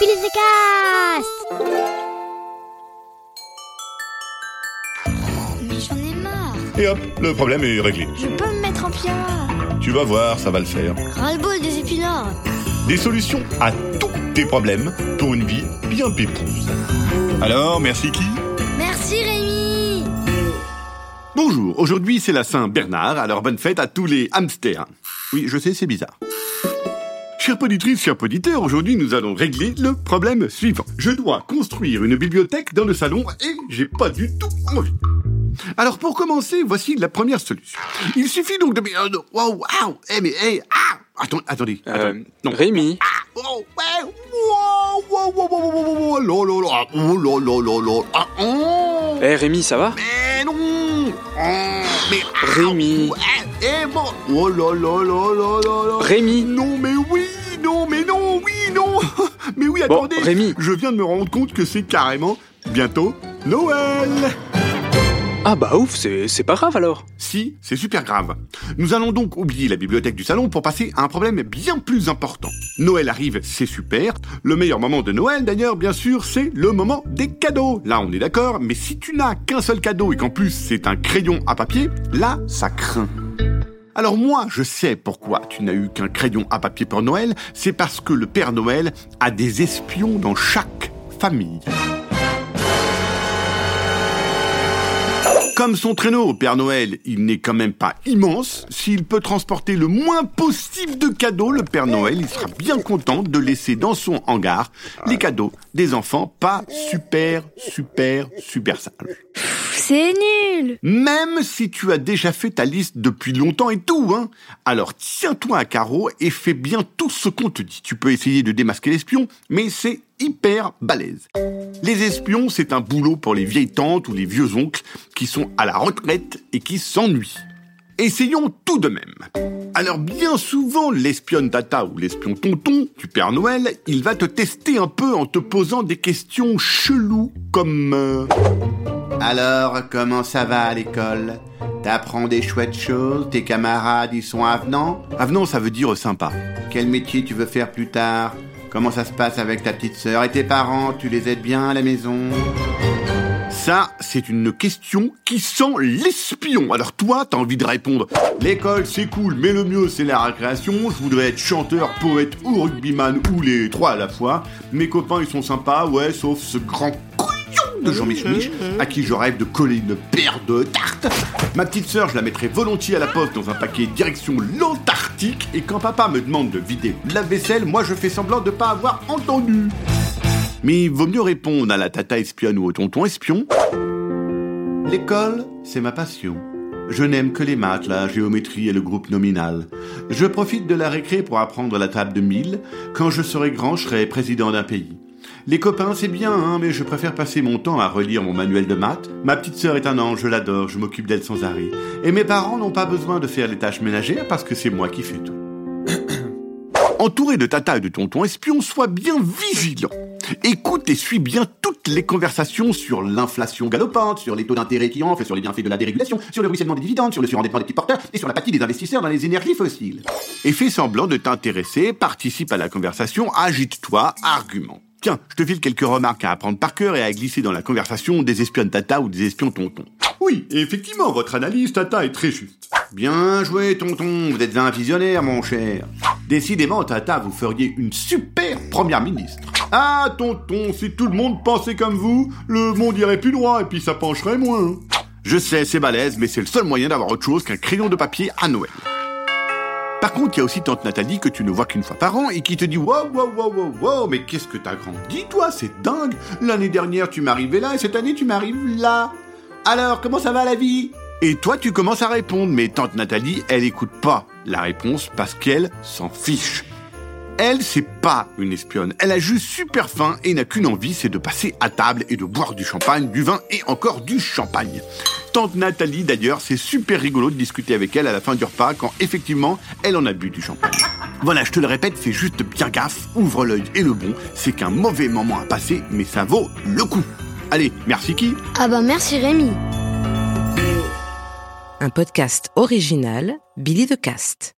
Cast Mais j'en ai marre. Et hop, le problème est réglé. Je peux me mettre en pyjama. Tu vas voir, ça va le faire. Ras-le-bol des épinards. Des solutions à tous tes problèmes pour une vie bien pépouse. Alors, merci qui? Merci Rémi. Bonjour, aujourd'hui c'est la Saint-Bernard, alors bonne fête à tous les hamsters. Oui, je sais, c'est bizarre. Chère poditrice, chers poditeurs, aujourd'hui nous allons régler le problème suivant. Je dois construire une bibliothèque dans le salon et j'ai pas du tout envie. Alors pour commencer, voici la première solution. Il suffit donc de... de- Waouh, waouh, eh mais, eh, ah Attends, attendez, Euh, attends, non. Rémi, Oh, ouais, wow, wow, wow, wow, wow, wow, ah, oh, ah, oh, eh Rémi, ça va? Mais non, oh, mais, ah, Rémi, eh, eh, bon, oh, lo, lo, lo, lo, lo, lo. Rémi. Non, mais oui, non, mais non, oui, non, mais oui, Bon, attendez, Rémi. je viens de me rendre compte que c'est carrément bientôt Noël. Ah bah ouf, c'est c'est pas grave alors. Si, c'est super grave. Nous allons donc oublier la bibliothèque du salon pour passer à un problème bien plus important. Noël arrive, c'est super. Le meilleur moment de Noël, d'ailleurs, bien sûr, c'est le moment des cadeaux. Là, on est d'accord, mais si tu n'as qu'un seul cadeau et qu'en plus c'est un crayon à papier, là, ça craint. Alors moi, je sais pourquoi tu n'as eu qu'un crayon à papier pour Noël, c'est parce que le Père Noël a des espions dans chaque famille. Comme son traîneau au Père Noël, il n'est quand même pas immense, s'il peut transporter le moins possible de cadeaux, le Père Noël, il sera bien content de laisser dans son hangar les cadeaux des enfants pas super, super, super sages. C'est nul. Même si tu as déjà fait ta liste depuis longtemps et tout, hein. Alors tiens-toi à carreau et fais bien tout ce qu'on te dit. Tu peux essayer de démasquer l'espion, mais c'est hyper balèze. Les espions, c'est un boulot pour les vieilles tantes ou les vieux oncles qui sont à la retraite et qui s'ennuient. Essayons tout de même. Alors bien souvent, l'espionne tata ou l'espion tonton du Père Noël, il va te tester un peu en te posant des questions cheloues comme... euh, alors, comment ça va à l'école? T'apprends des chouettes choses? Tes camarades, ils sont avenants? Avenant, ça veut dire sympa. Quel métier tu veux faire plus tard? Comment ça se passe avec ta petite sœur et tes parents? Tu les aides bien à la maison? Ça, c'est une question qui sent l'espion. Alors toi, t'as envie de répondre L'école, c'est cool, mais le mieux, c'est la récréation. Je voudrais être chanteur, poète ou rugbyman, ou les trois à la fois. Mes copains, ils sont sympas, ouais, sauf ce grand de Jean-Michel Mich, à qui je rêve de coller une paire de tartes. Ma petite sœur, je la mettrai volontiers à la poste dans un paquet direction l'Antarctique. Et quand papa me demande de vider la vaisselle, moi, je fais semblant de pas avoir entendu. Mais il vaut mieux répondre à la tata espionne ou au tonton espion. L'école, c'est ma passion. Je n'aime que les maths, la géométrie et le groupe nominal. Je profite de la récré pour apprendre la table de mille. Quand je serai grand, je serai président d'un pays. Les copains, c'est bien, hein, mais je préfère passer mon temps à relire mon manuel de maths. Ma petite sœur est un ange, je l'adore, je m'occupe d'elle sans arrêt. Et mes parents n'ont pas besoin de faire les tâches ménagères parce que c'est moi qui fais tout. Entouré de tata et de tonton espion, sois bien vigilant. Écoute et suis bien toutes les conversations sur l'inflation galopante, sur les taux d'intérêt qui enflent, sur les bienfaits de la dérégulation, sur le ruissellement des dividendes, sur le surendettement des petits porteurs et sur l'apathie des investisseurs dans les énergies fossiles. Et fais semblant de t'intéresser, participe à la conversation, agite-toi, argumente. Tiens, je te file quelques remarques à apprendre par cœur et à glisser dans la conversation des espionnes tata ou des espions tonton. Oui, effectivement, votre analyse tata est très juste. Bien joué, tonton, vous êtes un visionnaire, mon cher. Décidément, tata, vous feriez une super première ministre. Ah, tonton, si tout le monde pensait comme vous, le monde irait plus droit et puis ça pencherait moins. Je sais, c'est balèze, mais c'est le seul moyen d'avoir autre chose qu'un crayon de papier à Noël. Par contre, il y a aussi tante Nathalie que tu ne vois qu'une fois par an et qui te dit Wow, wow, wow, wow, wow, mais qu'est-ce que t'as grandi, toi, c'est dingue. L'année dernière, tu m'arrivais là et cette année, tu m'arrives là. Alors, comment ça va la vie? Et toi, tu commences à répondre, mais tante Nathalie, elle écoute pas la réponse parce qu'elle s'en fiche. Elle, c'est pas une espionne. Elle a juste super faim et n'a qu'une envie, c'est de passer à table et de boire du champagne, du vin et encore du champagne. Tante Nathalie, d'ailleurs, c'est super rigolo de discuter avec elle à la fin du repas quand effectivement, elle en a bu du champagne. Voilà, je te le répète, fais juste bien gaffe, ouvre l'œil et le bon, c'est qu'un mauvais moment à passer, mais ça vaut le coup. Allez, merci qui? Ah bah merci Rémi. Un podcast original, Billy de Cast.